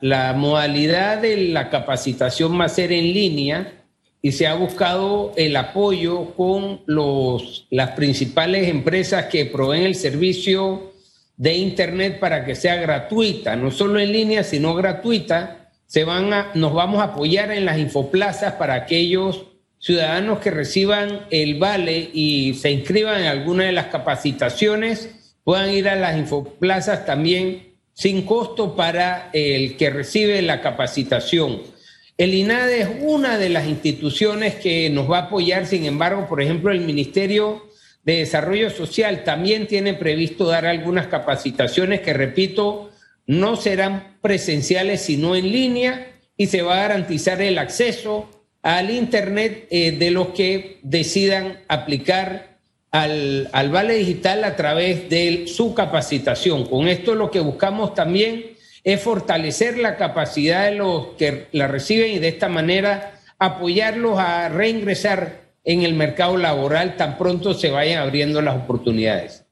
la modalidad de la capacitación va a ser en línea y se ha buscado el apoyo con los, las principales empresas que proveen el servicio de Internet para que sea gratuita, no solo en línea, sino gratuita. Se van a, nos vamos a apoyar en las infoplazas para aquellos ciudadanos que reciban el vale y se inscriban en alguna de las capacitaciones, puedan ir a las infoplazas también sin costo para el que recibe la capacitación. El INADE es una de las instituciones que nos va a apoyar, sin embargo, por ejemplo, el Ministerio de Desarrollo Social también tiene previsto dar algunas capacitaciones que, repito, no serán presenciales sino en línea y se va a garantizar el acceso al Internet eh, de los que decidan aplicar al, al, Vale Digital a través de su capacitación. Con esto lo que buscamos también es fortalecer la capacidad de los que la reciben y de esta manera apoyarlos a reingresar en el mercado laboral tan pronto se vayan abriendo las oportunidades.